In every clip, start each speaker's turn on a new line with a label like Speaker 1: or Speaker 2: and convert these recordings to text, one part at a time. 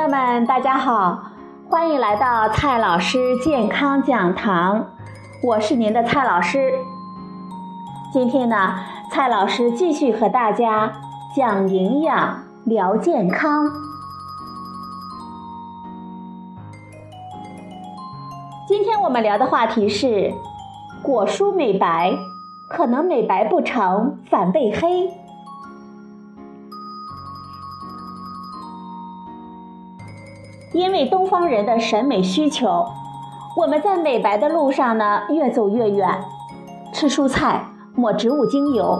Speaker 1: 朋友们，大家好，欢迎来到蔡老师健康讲堂，我是您的蔡老师。今天呢，蔡老师继续和大家讲营养、聊健康。今天我们聊的话题是：果蔬美白可能美白不成，反被黑。因为东方人的审美需求，我们在美白的路上呢越走越远。吃蔬菜，抹植物精油，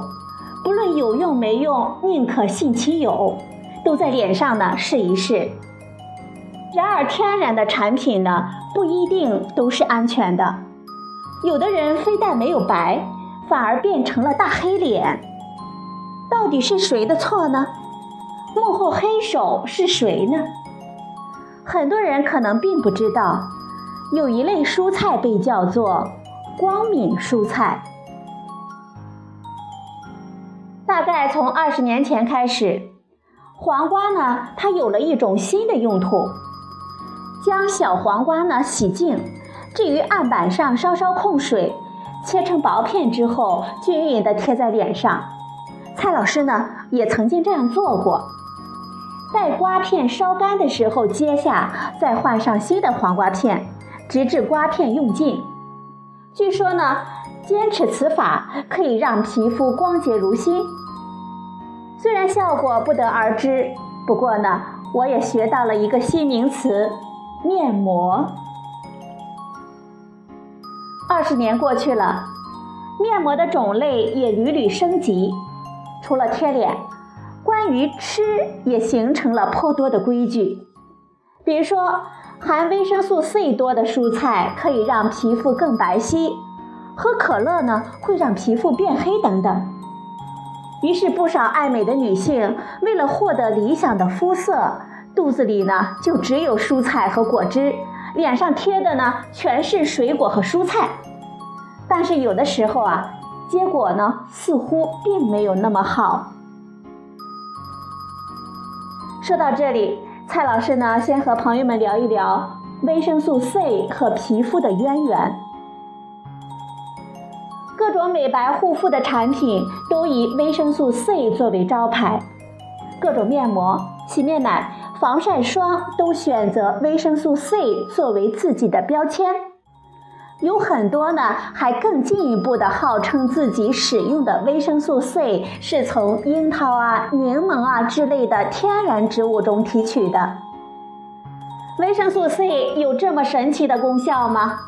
Speaker 1: 不论有用没用，宁可信其有，都在脸上呢试一试。然而，天然的产品呢不一定都是安全的，有的人非但没有白，反而变成了大黑脸。到底是谁的错呢？幕后黑手是谁呢？很多人可能并不知道，有一类蔬菜被叫做光敏蔬菜。大概从二十年前开始，黄瓜呢，它有了一种新的用途。将小黄瓜呢洗净，置于案板上稍稍控水，切成薄片之后，均匀的贴在脸上。蔡老师呢也曾经这样做过。待瓜片烧干的时候，揭下，再换上新的黄瓜片，直至瓜片用尽。据说呢，坚持此法可以让皮肤光洁如新。虽然效果不得而知，不过呢，我也学到了一个新名词——面膜。二十年过去了，面膜的种类也屡屡升级，除了贴脸。关于吃也形成了颇多的规矩，比如说含维生素 C 多的蔬菜可以让皮肤更白皙，喝可乐呢会让皮肤变黑等等。于是不少爱美的女性为了获得理想的肤色，肚子里呢就只有蔬菜和果汁，脸上贴的呢全是水果和蔬菜。但是有的时候啊，结果呢似乎并没有那么好。说到这里，蔡老师呢，先和朋友们聊一聊维生素 C 和皮肤的渊源。各种美白护肤的产品都以维生素 C 作为招牌，各种面膜、洗面奶、防晒霜都选择维生素 C 作为自己的标签。有很多呢，还更进一步的号称自己使用的维生素 C 是从樱桃啊、柠檬啊之类的天然植物中提取的。维生素 C 有这么神奇的功效吗？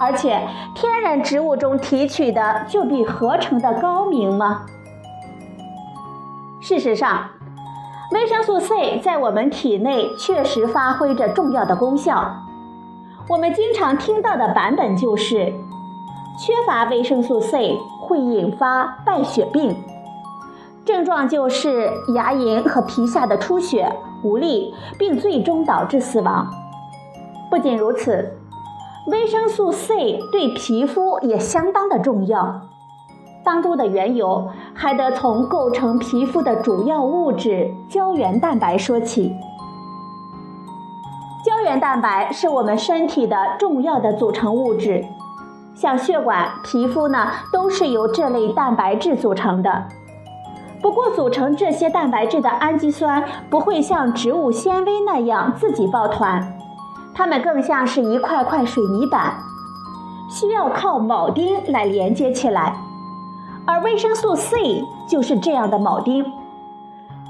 Speaker 1: 而且天然植物中提取的就比合成的高明吗？事实上，维生素 C 在我们体内确实发挥着重要的功效。我们经常听到的版本就是，缺乏维生素 C 会引发败血病，症状就是牙龈和皮下的出血、无力，并最终导致死亡。不仅如此，维生素 C 对皮肤也相当的重要，当中的缘由还得从构成皮肤的主要物质胶原蛋白说起。原蛋白是我们身体的重要的组成物质，像血管、皮肤呢，都是由这类蛋白质组成的。不过，组成这些蛋白质的氨基酸不会像植物纤维那样自己抱团，它们更像是一块块水泥板，需要靠铆钉来连接起来。而维生素 C 就是这样的铆钉。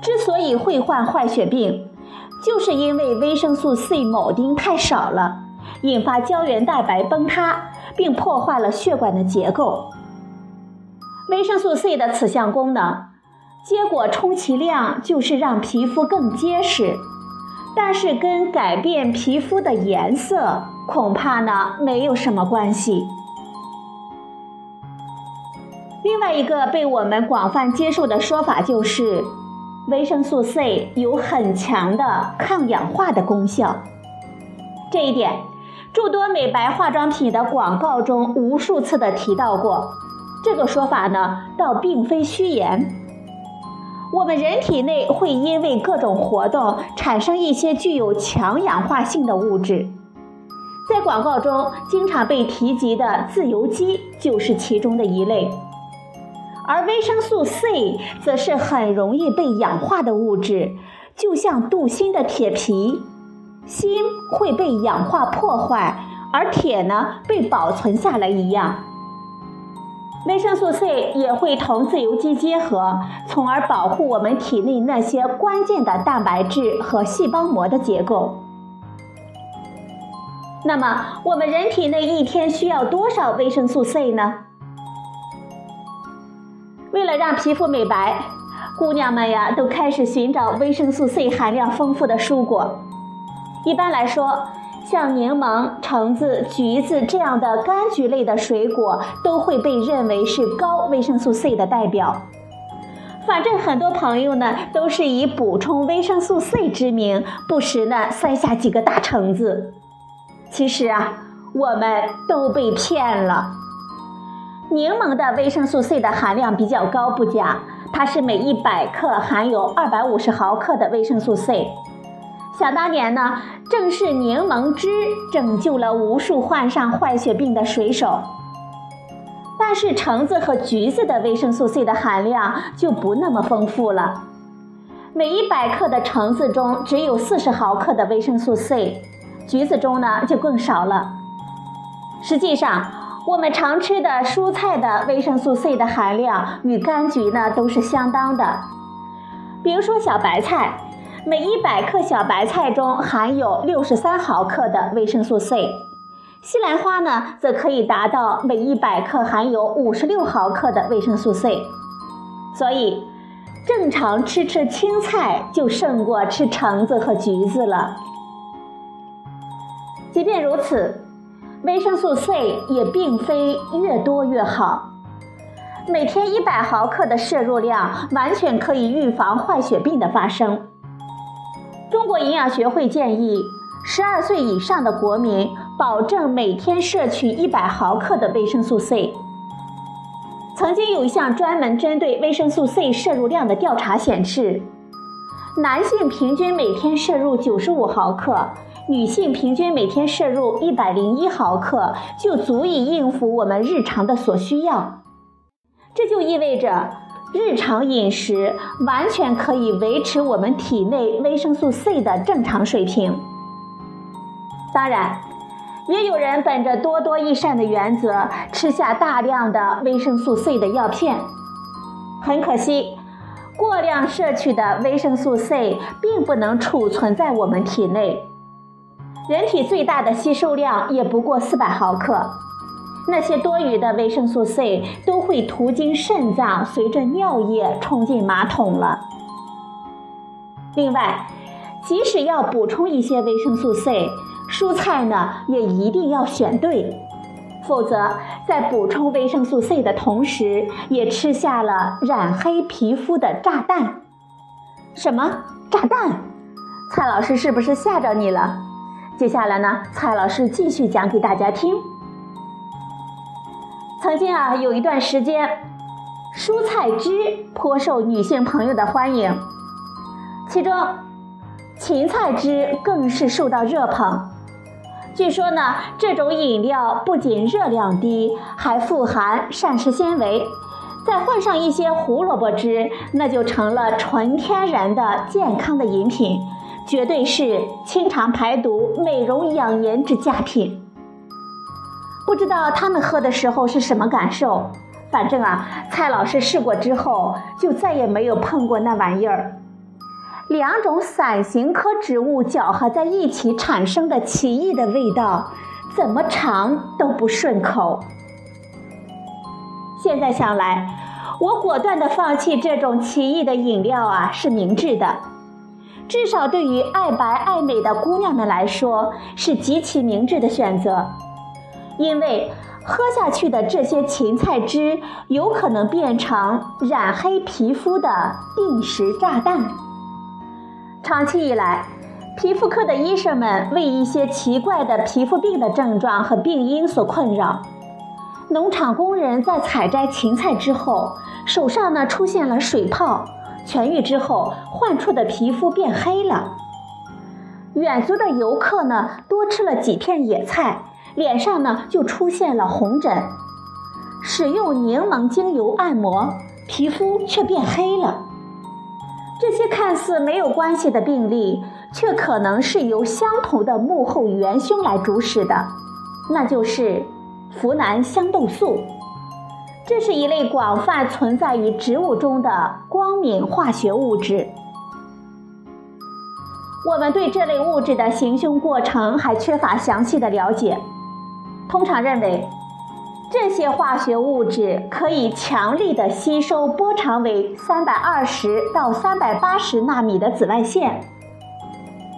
Speaker 1: 之所以会患坏血病，就是因为维生素 C 铆钉太少了，引发胶原蛋白崩塌，并破坏了血管的结构。维生素 C 的此项功能，结果充其量就是让皮肤更结实，但是跟改变皮肤的颜色恐怕呢没有什么关系。另外一个被我们广泛接受的说法就是。维生素 C 有很强的抗氧化的功效，这一点诸多美白化妆品的广告中无数次的提到过。这个说法呢，倒并非虚言。我们人体内会因为各种活动产生一些具有强氧化性的物质，在广告中经常被提及的自由基就是其中的一类。而维生素 C 则是很容易被氧化的物质，就像镀锌的铁皮，锌会被氧化破坏，而铁呢被保存下来一样。维生素 C 也会同自由基结合，从而保护我们体内那些关键的蛋白质和细胞膜的结构。那么，我们人体内一天需要多少维生素 C 呢？为了让皮肤美白，姑娘们呀都开始寻找维生素 C 含量丰富的蔬果。一般来说，像柠檬、橙子、橘子这样的柑橘类的水果都会被认为是高维生素 C 的代表。反正很多朋友呢都是以补充维生素 C 之名，不时呢塞下几个大橙子。其实啊，我们都被骗了。柠檬的维生素 C 的含量比较高不假，它是每一百克含有二百五十毫克的维生素 C。想当年呢，正是柠檬汁拯救了无数患上坏血病的水手。但是橙子和橘子的维生素 C 的含量就不那么丰富了，每一百克的橙子中只有四十毫克的维生素 C，橘子中呢就更少了。实际上。我们常吃的蔬菜的维生素 C 的含量与柑橘呢都是相当的。比如说小白菜，每一百克小白菜中含有六十三毫克的维生素 C，西兰花呢则可以达到每一百克含有五十六毫克的维生素 C。所以，正常吃吃青菜就胜过吃橙子和橘子了。即便如此。维生素 C 也并非越多越好，每天一百毫克的摄入量完全可以预防坏血病的发生。中国营养学会建议，十二岁以上的国民保证每天摄取一百毫克的维生素 C。曾经有一项专门针对维生素 C 摄入量的调查显示，男性平均每天摄入九十五毫克。女性平均每天摄入一百零一毫克，就足以应付我们日常的所需要。这就意味着，日常饮食完全可以维持我们体内维生素 C 的正常水平。当然，也有人本着多多益善的原则，吃下大量的维生素 C 的药片。很可惜，过量摄取的维生素 C 并不能储存在我们体内。人体最大的吸收量也不过四百毫克，那些多余的维生素 C 都会途经肾脏，随着尿液冲进马桶了。另外，即使要补充一些维生素 C，蔬菜呢也一定要选对，否则在补充维生素 C 的同时，也吃下了染黑皮肤的炸弹。什么炸弹？蔡老师是不是吓着你了？接下来呢，蔡老师继续讲给大家听。曾经啊，有一段时间，蔬菜汁颇受女性朋友的欢迎，其中芹菜汁更是受到热捧。据说呢，这种饮料不仅热量低，还富含膳食纤维，再换上一些胡萝卜汁，那就成了纯天然的健康的饮品。绝对是清肠排毒、美容养颜之佳品。不知道他们喝的时候是什么感受？反正啊，蔡老师试过之后，就再也没有碰过那玩意儿。两种伞形科植物搅合在一起产生的奇异的味道，怎么尝都不顺口。现在想来，我果断的放弃这种奇异的饮料啊，是明智的。至少对于爱白爱美的姑娘们来说，是极其明智的选择，因为喝下去的这些芹菜汁有可能变成染黑皮肤的定时炸弹。长期以来，皮肤科的医生们为一些奇怪的皮肤病的症状和病因所困扰。农场工人在采摘芹菜之后，手上呢出现了水泡。痊愈之后，患处的皮肤变黑了。远足的游客呢多吃了几片野菜，脸上呢就出现了红疹。使用柠檬精油按摩，皮肤却变黑了。这些看似没有关系的病例，却可能是由相同的幕后元凶来主使的，那就是呋喃香豆素。这是一类广泛存在于植物中的光敏化学物质。我们对这类物质的行凶过程还缺乏详细的了解，通常认为。这些化学物质可以强力的吸收波长为三百二十到三百八十纳米的紫外线，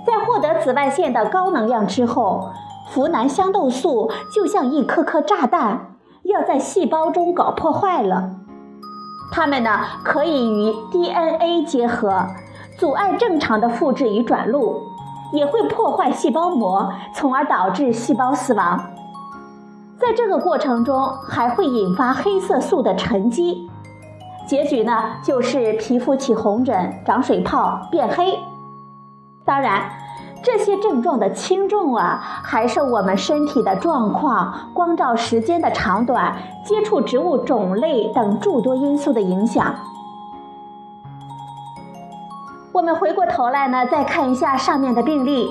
Speaker 1: 在获得紫外线的高能量之后，呋喃香豆素就像一颗颗炸弹，要在细胞中搞破坏了。它们呢，可以与 DNA 结合，阻碍正常的复制与转录，也会破坏细胞膜，从而导致细胞死亡。在这个过程中，还会引发黑色素的沉积，结局呢就是皮肤起红疹、长水泡、变黑。当然，这些症状的轻重啊，还受我们身体的状况、光照时间的长短、接触植物种类等诸多因素的影响。我们回过头来呢，再看一下上面的病例，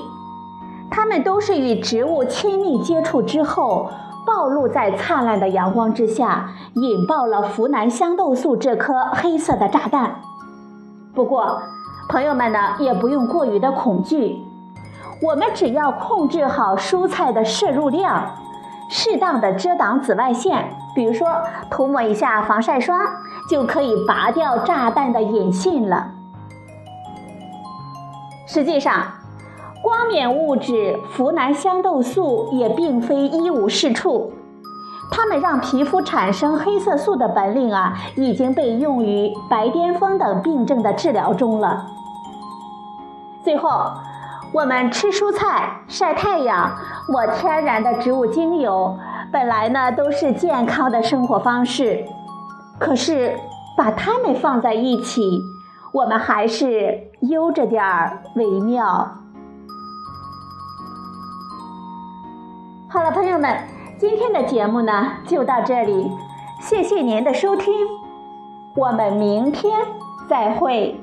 Speaker 1: 他们都是与植物亲密接触之后。暴露在灿烂的阳光之下，引爆了呋喃香豆素这颗黑色的炸弹。不过，朋友们呢也不用过于的恐惧，我们只要控制好蔬菜的摄入量，适当的遮挡紫外线，比如说涂抹一下防晒霜，就可以拔掉炸弹的引信了。实际上。光敏物质呋喃香豆素也并非一无是处，它们让皮肤产生黑色素的本领啊，已经被用于白癜风等病症的治疗中了。最后，我们吃蔬菜、晒太阳、抹天然的植物精油，本来呢都是健康的生活方式，可是把它们放在一起，我们还是悠着点儿为妙。好了，朋友们，今天的节目呢就到这里，谢谢您的收听，我们明天再会。